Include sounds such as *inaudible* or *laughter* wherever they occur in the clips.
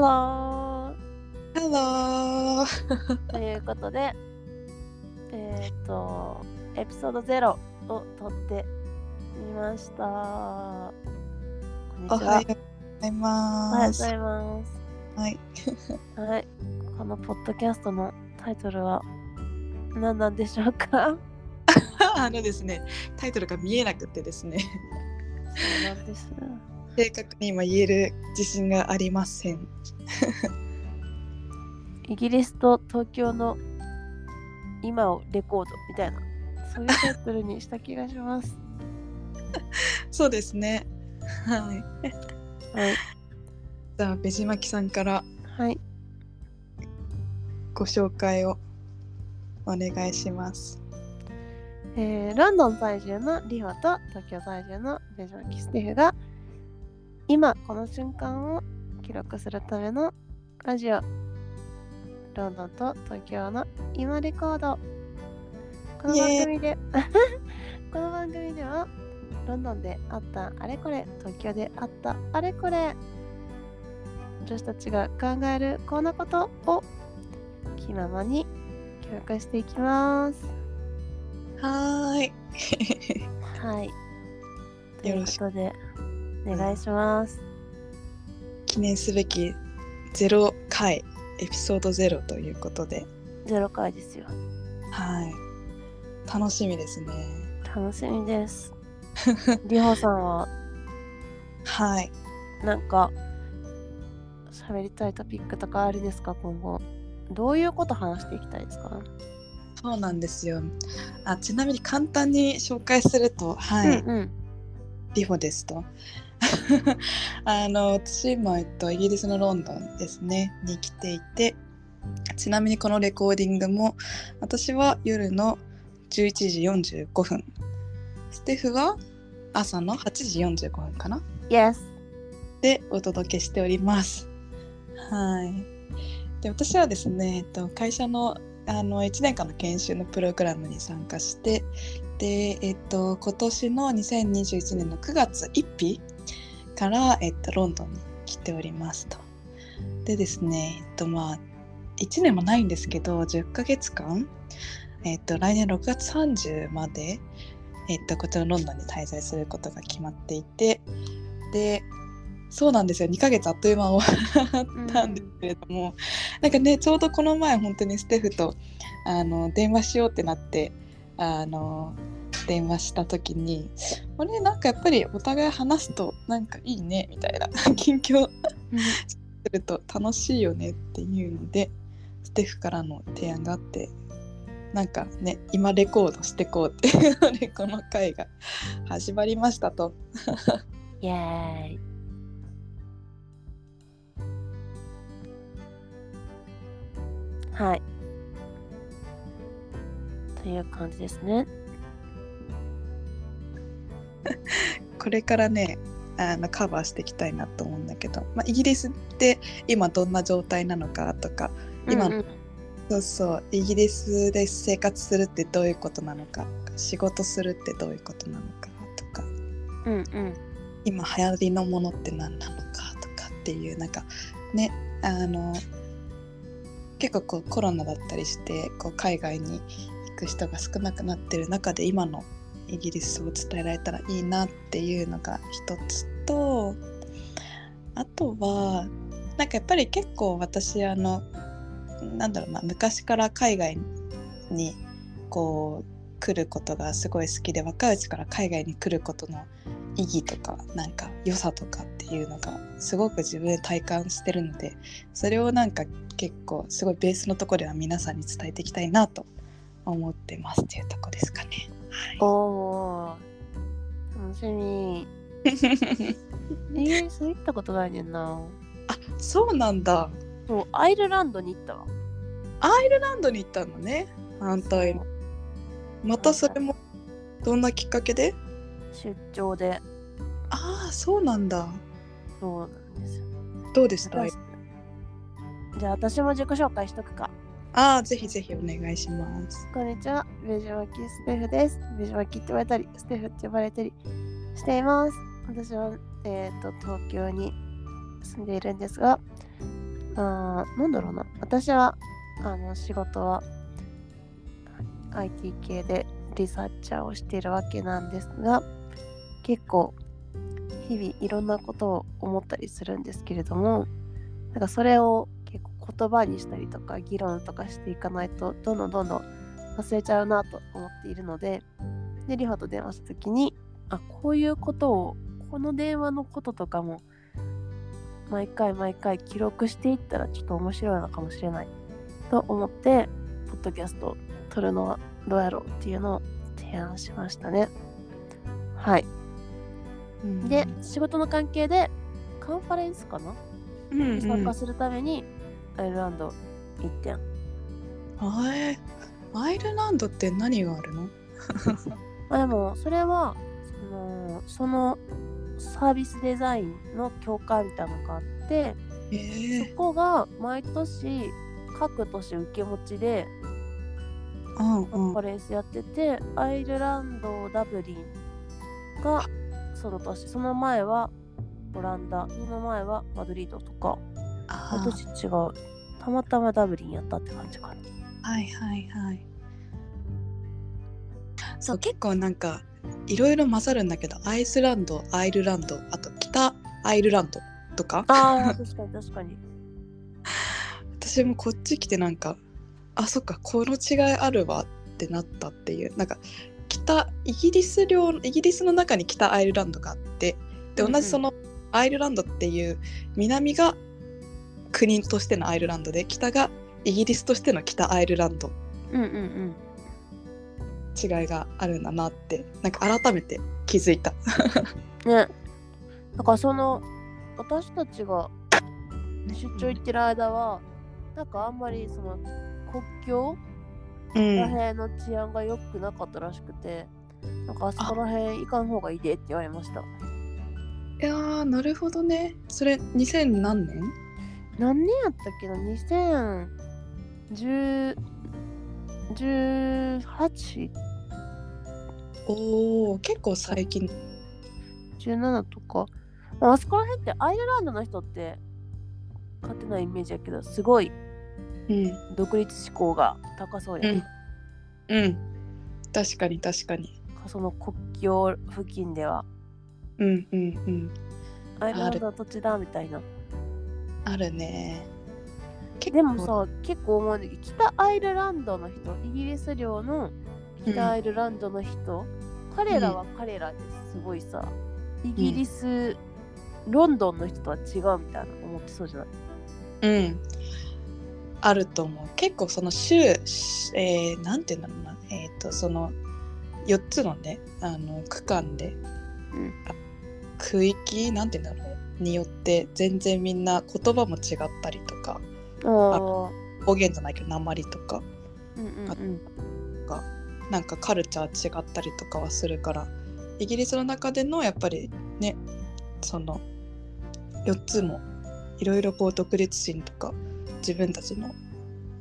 ロハローーということで、えっ、と、エピソード0を撮ってみました。おはようございおはようます。ございます。はい。はい。このポッドキャストのタイトルは何なんでしょうか？*laughs* あのですね、タイトルが見えなくてですね、そうなんです。正確に今言える自信がありません。*laughs* イギリスと東京の今をレコードみたいな、そういうタイトルにした気がします。*laughs* そうですね。はい。はい。じゃあ、ベジマキさんからはい。ご紹介をお願いします。えーロンドン在住のリホと東京在住のベジョンキスティフが今この瞬間を記録するためのラジオ。ロンドンと東京の今レコード。この番組でこの番組ではロンドンであったあれこれ東京であったあれこれ女子たちが考えるこんなことを気ままに記録していきます。はーい。はい。というよろしく。ことで、お願いします。記念すべき0回、エピソード0ということで、ゼロ回ですよ。はい。楽しみですね。楽しみです。*laughs* りほさんは、はい。なんか、喋りたいトピックとかあるですか、今後。どういうこと話していきたいですか？そうなんですよ。あちなみに簡単に紹介すると、はい、うんうん。リホですと。*laughs* あの私今、えっと、イギリスのロンドンですねに来ていてちなみにこのレコーディングも私は夜の11時45分ステフは朝の8時45分かな Yes! でお届けしております。はい。で私はですね、えっと、会社のあの1年間の研修のプログラムに参加してで、えっと、今年の2021年の9月1日から、えっと、ロンドンに来ておりますと。でですね、えっとまあ、1年もないんですけど10ヶ月間、えっと、来年6月30まで、えっと、こちらのロンドンに滞在することが決まっていてでそうなんですよ2ヶ月あっという間終わ *laughs* ったんですけれども、なんかねちょうどこの前本当にステフとあの電話しようってなってあの電話した時にあれなんかやっぱりお互い話すとなんかいいねみたいな *laughs* 近況すると楽しいよねっていうのでステフからの提案があってなんかね今レコードしてこうっていうのでこの回が始まりましたと。*laughs* イエーイ。はい。という感じですね。*laughs* これからねあのカバーしていきたいなと思うんだけど、まあ、イギリスって今どんな状態なのかとか今うんうんそうそうイギリスで生活するってどういうことなのか仕事するってどういうことなのかとかうんうん。今流行りのものって何なのかとかっていうなんかねあの結構こうコロナだったりしてこう海外に行く人が少なくなってる中で今のイギリスを伝えられたらいいなっていうのが一つとあとはなんかやっぱり結構私あのなんだろうな昔から海外にこう来ることがすごい好きで若いうちから海外に来ることの意義とかなんか良さとかっていうのがすごく自分で体感してるのでそれをなんか結構すごいベースのとこでは皆さんに伝えていきたいなと思ってますっていうとこですかね。おおー。楽しみ。イギリス行ったことないねんな。あそうなんだ。そう、アイルランドに行ったわ。アイルランドに行ったのね反対に。またそれもどんなきっかけで？出張で。ああそうなんだ。そうなんですよ。どうでした？私じゃあ私も自己紹介しとくか。ああぜひぜひお願いします。こんにちは、ベジマキステフです。ベジマキって言われたり、ステフって呼ばれたりしています。私は、えー、と東京に住んでいるんですが、あーなんだろうな私はあの仕事は IT 系でリサーチャーをしているわけなんですが結構日々いろんなことを思ったりするんですけれどもなんかそれを言葉にしたりとか議論とかしていかないとどんどんどんどん忘れちゃうなと思っているのででリホと電話した時にあこういうことをこの電話のこととかも毎回毎回記録していったらちょっと面白いのかもしれないと思ってポッドキャストを撮るのはどうやろうっていうのを提案しましたね。はい。うん。で仕事の関係でカンファレンスかな？うんうん。に参加するためにアイルランド行ってん。あえアイルランドって何があるの？ま *laughs* あでもそれはそのそのサービスデザインの協会みたいなのがあってえそこが毎年各都市受け持ちでうんうん。カンファレンスやってて、アイルランドダブリンがその年その前はオランダその前はマドリードとかあ毎年違う。たまたまダブリンやったって感じかな。はいはいはい。そう結構なんかいろいろ混ざるんだけどアイスランドアイルランドあと北アイルランドとか？あー確かに確かに。私もこっち来てなんかあそっかこの違いあるわってなったっていう。なんか北イギリス領イギリスの中に北アイルランドがあってで同じそのアイルランドっていう南が国としてのアイルランドで北がイギリスとしての北アイルランド。うんうんうん。違いがあるんだなってなんか改めて気づいた。*laughs* ね。だからその私たちが出張行ってる間はなんかあんまりその国境うん。らへんの治安が良くなかったらしくて、なんかあそこらへん行かん方がいいでって言われました。いやーなるほどね。それ2000何年？何年やったっけな？2010 18おお結構最近。17とか。まああそこら辺ってアイルランドの人って勝手なイメージやけどすごいうん。独立志向が高そうやん、うん。確かに確かに。その国境付近では。うんうんうん。アイルランドの土地だみたいなあるね。結でもさ結構思う北アイルランドの人イギリス領の北アイルランドの人、彼らは彼らですごいさイギリス、ロンドンの人とは違うみたいな思ってそうじゃない？うん。あると思う。結構その州、しえー、なんて言うんだろうな。えっ、とその4つのねあの区間で、うん。あ区域なんて言うんだろうによって全然みんな言葉も違ったりとかああ方言じゃないけど鉛とかうんうんうん。がなんかカルチャー違ったりとかはするからイギリスの中でのやっぱりねその4つもいろいろこう独立心とか自分たちの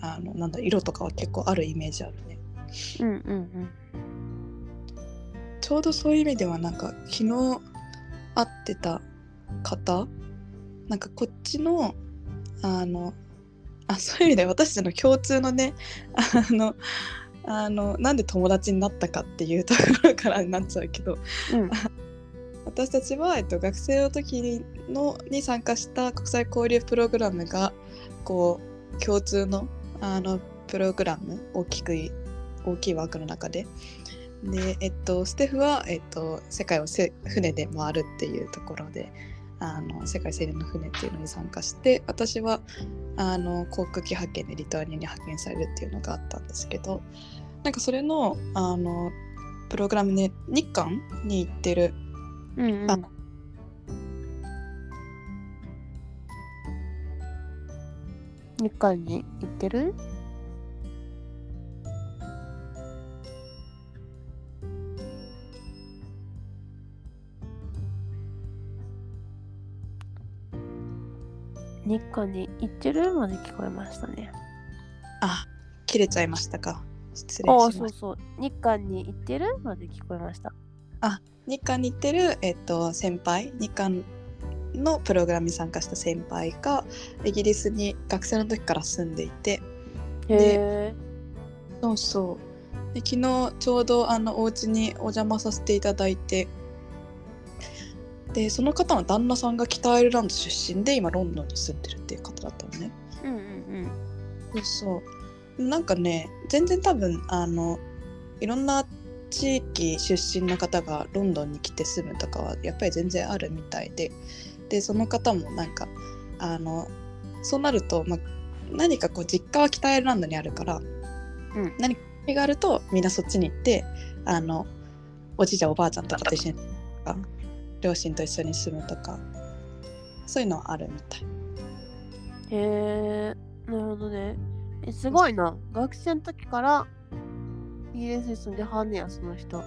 あのなんだ色とかは結構あるイメージあるね。うんうんうん。ちょうどそういう意味ではなんか昨日会ってた方？なんかこっちのあのあそういう意味で私たちの共通のねあのあのなんで友達になったかっていうところからになっちゃうけどうん。私たちは、えっと、学生の時のに参加した国際交流プログラムがこう共通のあのプログラム大きくい大きい枠の中で。で、えっと、ステフは、えっと、世界をせ船で回るっていうところであの世界青年の船っていうのに参加して私はあの航空機派遣でリトアニアに派遣されるっていうのがあったんですけどなんかそれのあのプログラムで日韓に行ってるうんうん。あ日韓に行ってる？日韓に行ってる？まで聞こえましたね。あ切れちゃいましたか失礼ああ、しましたそうそう。日韓に行ってる？まで聞こえました。日韓に行ってる、えっと、先輩？日韓のプログラムに参加した先輩がイギリスに学生の時から住んでいてへえ。そうそうで昨日ちょうどあのお家にお邪魔させていただいてでその方の旦那さんが北アイルランド出身で今ロンドンに住んでるっていう方だったのね。うんうん。そうそう。なんかね全然多分あのいろんな地域出身の方がロンドンに来て住むとかはやっぱり全然あるみたいで。でその方もなんかあのそうなると、まあ、何かこう実家は北アイルランドにあるから、うん。何かがあるとみんなそっちに行ってあのおじいちゃんおばあちゃんとかと一緒にとか両親と一緒に住むとかそういうのはあるみたい。うん。へえ。なるほどね。え、すごいな。学生の時からイギリスに住んではんねや、その人。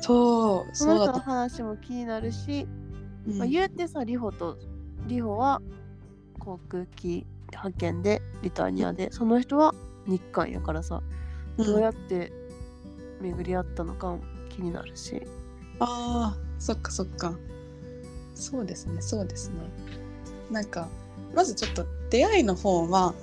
そうその人の話も気になるし、うんまあ、言うてさ、リホと、リホは航空機派遣でリタニアで、その人は日韓やからさ、うんどうやって巡り合ったのかも気になるし。ああそっかそっかそうですねそうですねなんかまずちょっと出会いの方は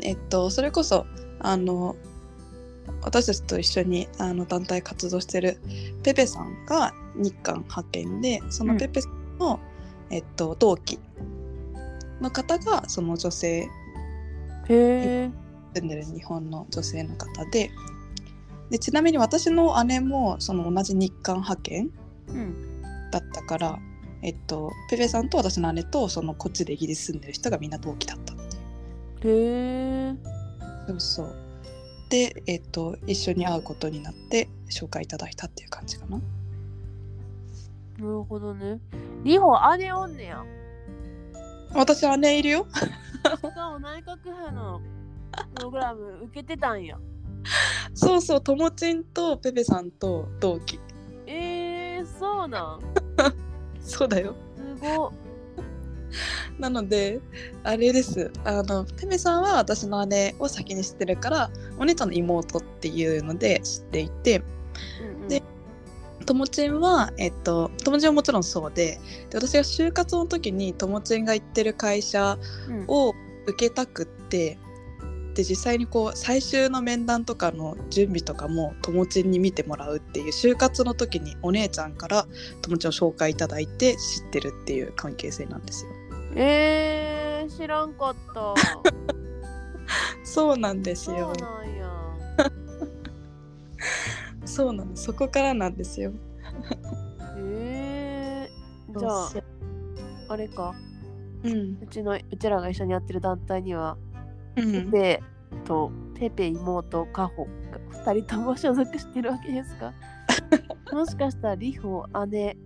えっとそれこそあの私たちと一緒にあの団体活動してるペペさんが日韓派遣でそのペペさんの、えっと、同期の方がその女性へえ。住んでる日本の女性の方ででちなみに私の姉もその同じ日韓派遣うん。だったから、えっと、ペペさんと私の姉とそのこっちでイギリス住んでる人がみんな同期だったっていうへえ。そうそうで、えっと、一緒に会うことになって紹介いただいたっていう感じかななるほどね。リホ、姉おんねや。私姉いるよしかも内閣府のプログラム受けてたんや。*laughs* そうそうともちんとペペさんと同期えー、そうなん。*laughs* そうだよすごっ。*laughs* なのであれですあのペペさんは私の姉を先に知ってるからお姉ちゃんの妹っていうので知っていてうんうんでともちんは、えっと、ともちんはもちろんそうでで私が就活の時にともちんが行ってる会社うんを受けたくってで実際にこう最終の面談とかの準備とかもともちんに見てもらうっていう就活の時にお姉ちゃんからともちんを紹介いただいて知ってるっていう関係性なんですよ。えー、知らんかった。*laughs* そうなんですそうよ。なんや。*laughs* そうなのそこからなんですよ。えー、じゃあ、あれか。うんうちの、うちらが一緒にやってる団体には、うん、ペペとペペ妹カホが2人とも所属してるわけですか？*laughs* もしかしたらリホ姉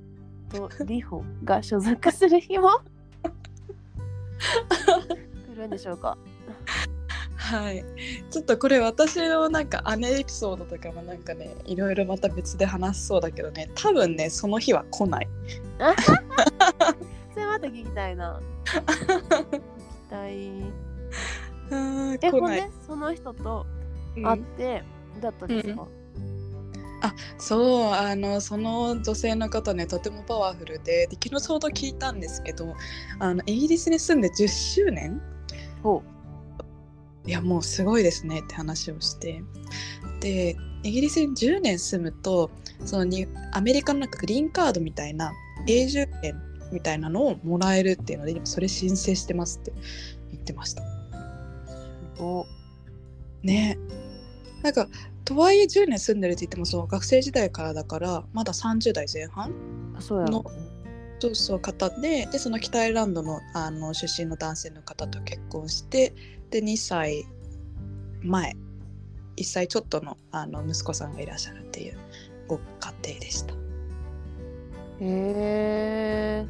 とリホが所属する日も？来るんでしょうか？はい。ちょっとこれ私のなんか姉エピソードとかもなんかねいろいろまた別で話しそうだけどね。多分ねその日は来ない。*laughs* それまた聞きたいな。*laughs* 聞きたい。うんえほん。で。その人とうん。会ってだったんですか、そうあのその女性の方ねとてもパワフルでで昨日ちょうど聞いたんですけどあのイギリスに住んで10周年ほいやもうすごいですねって話をして。でイギリスに10年住むとそのにアメリカのなんかグリーンカードみたいな永住権みたいなのをもらえるっていうので今それ申請してますって言ってましたうおね。なんかとはいえ10年住んでるって言ってもそう学生時代からだからまだ30代前半そうやろ。のそうそう方ででその北アイルランドのあの出身の男性の方と結婚してで2歳前1歳ちょっとのあの息子さんがいらっしゃるっていうご家庭でした。へえ。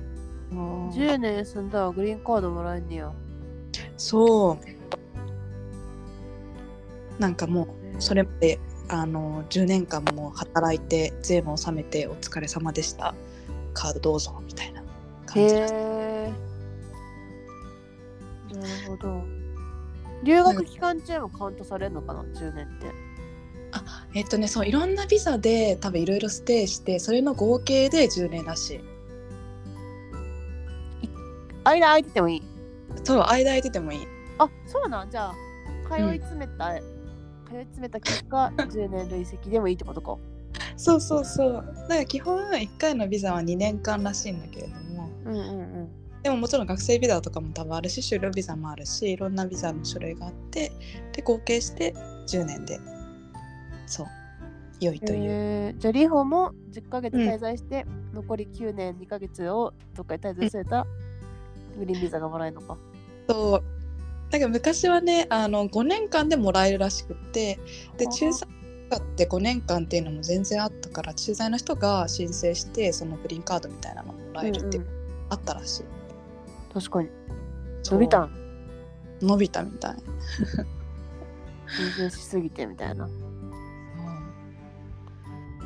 ー、10年住んだらグリーンカードもらえんねや。そうなんかもうそれまであの10年間も働いて税も納めてお疲れ様でした。カードどうぞみたいなへ感じです。えなるほど。留学期間中もカウントされるのかな10年って。あえっとねそういろんなビザで多分いろいろステイしてそれの合計で10年らしい。間空いててもいい？そう間空いててもいい。あそうなん？じゃあ通い詰めた、通い詰めた結果 *laughs* 10年累積でもいいってことか。そうそうそう。だから基本1回のビザは2年間らしいんだけれども。うんうんうん。でももちろん学生ビザとかも多分あるし就労ビザもあるしいろんなビザの種類があってで合計して10年でそう良いという、えー。じゃあリホも10ヶ月滞在して、残り9年2ヶ月をどっかに滞在すれたグリーンビザがもらえるのか。そうなんか昔はねあの5年間でもらえるらしくってではあ駐在とかって5年間っていうのも全然あったから駐在の人が申請してそのグリーンカードみたいなのもらえるってうんうん。あったらしい、確かに。伸びたん？伸びたみたい、全然しすぎてみたいな。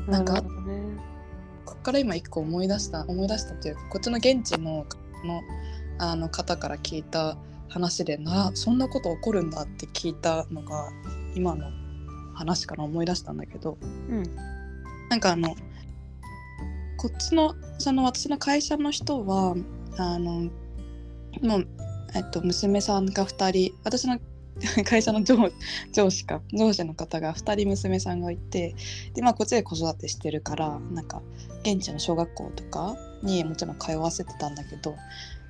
なん。かるほどね、こっから今一個思い出した思い出したというかこっちの現地ののあの方から聞いた話でなそんなこと起こるんだって聞いたのが今の話から思い出したんだけどうん。なんかあのこっちのその私の会社の人はあのもう、えっと、娘さんが2人私の *laughs* 会社の上上司か上司の方が2人娘さんがいてで、まあ、こっちで子育てしてるからなんか現地の小学校とかにもちろん通わせてたんだけど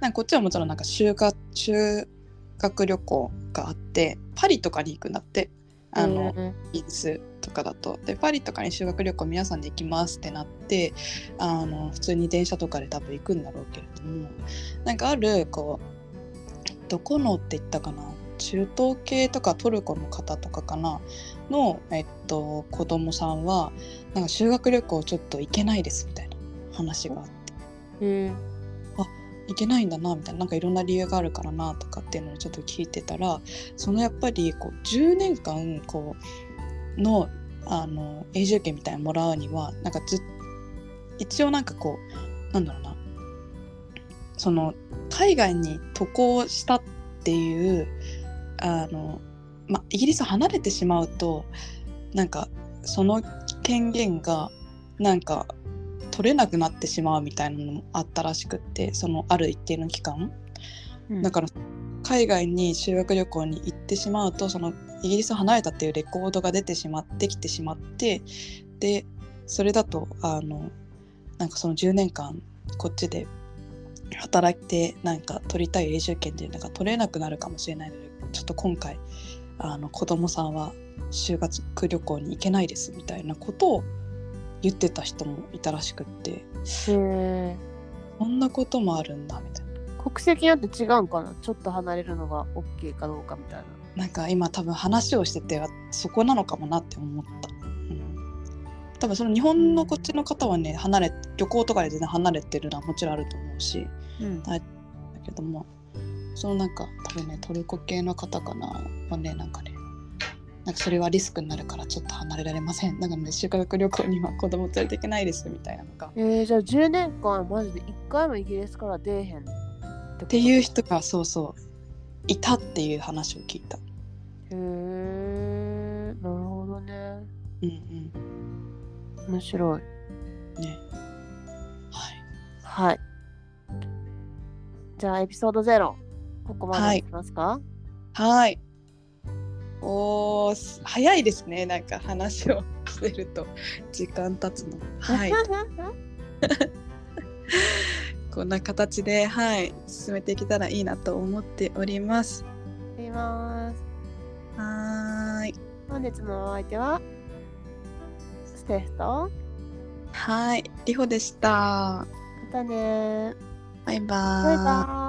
なんかこっちはもちろんなんか修学修学旅行があってパリとかに行くんだって。あの、えイギリスとかだと。でパリとかに修学旅行皆さんで行きますってなってあの普通に電車とかで多分行くんだろうけれどもなんかあるこうどこのって言ったかな？中東系とかトルコの方とかかな？の、えっと、子供さんはなんか修学旅行ちょっと行けないですみたいな話があって。ー、え行けないんだなみたいななんかいろんな理由があるからなとかっていうのをちょっと聞いてたらそのやっぱりこう10年間こうのあの永住権みたいなのもらうにはなんかず一応なんかこうなんだろうなその海外に渡航したっていうあの、ま、イギリス離れてしまうとなんかその権限がなんか取れなくなってしまうみたいなのもあったらしくってそのある一定の期間。うん。だから海外に修学旅行に行ってしまうとそのイギリスを離れたっていうレコードが出てしまってきてしまってでそれだとあのなんかその10年間こっちで働いてなんか取りたい永住権っていうのが取れなくなるかもしれないのでちょっと今回あの子供さんは修学旅行に行けないですみたいなことを言ってた人もいたらしくってへーそんなこともあるんだみたいな。国籍によって違うんかな？ちょっと離れるのが OK かどうかみたいな。なんか今多分話をしててそこなのかもなって思った。うん、多分その日本のこっちの方はね離れ旅行とかで全然離れてるのはもちろんあると思うしうんだけどもそのなんか多分ねトルコ系の方かな？はねなんかねなんかそれはリスクになるからちょっっと離れられません。なので修学旅行には子供連れていけないですみたいなのが。っえー、じゃあ10年間マジで1回もイギリスから出えへんってていう人がそうそういたっていう話を聞いた。へえなるほどねうん面白いうん。ね。はい。はいじゃあエピソード0ここまでいきますか、はい。おーす早いですね。なんか話をしてると時間経つの。はい。*laughs* こんな形で、はい、進めていけたらいいなと思っております。いますはーい。本日のお相手はステフとはい。りほでした。またねバイバーイ。バイバーイ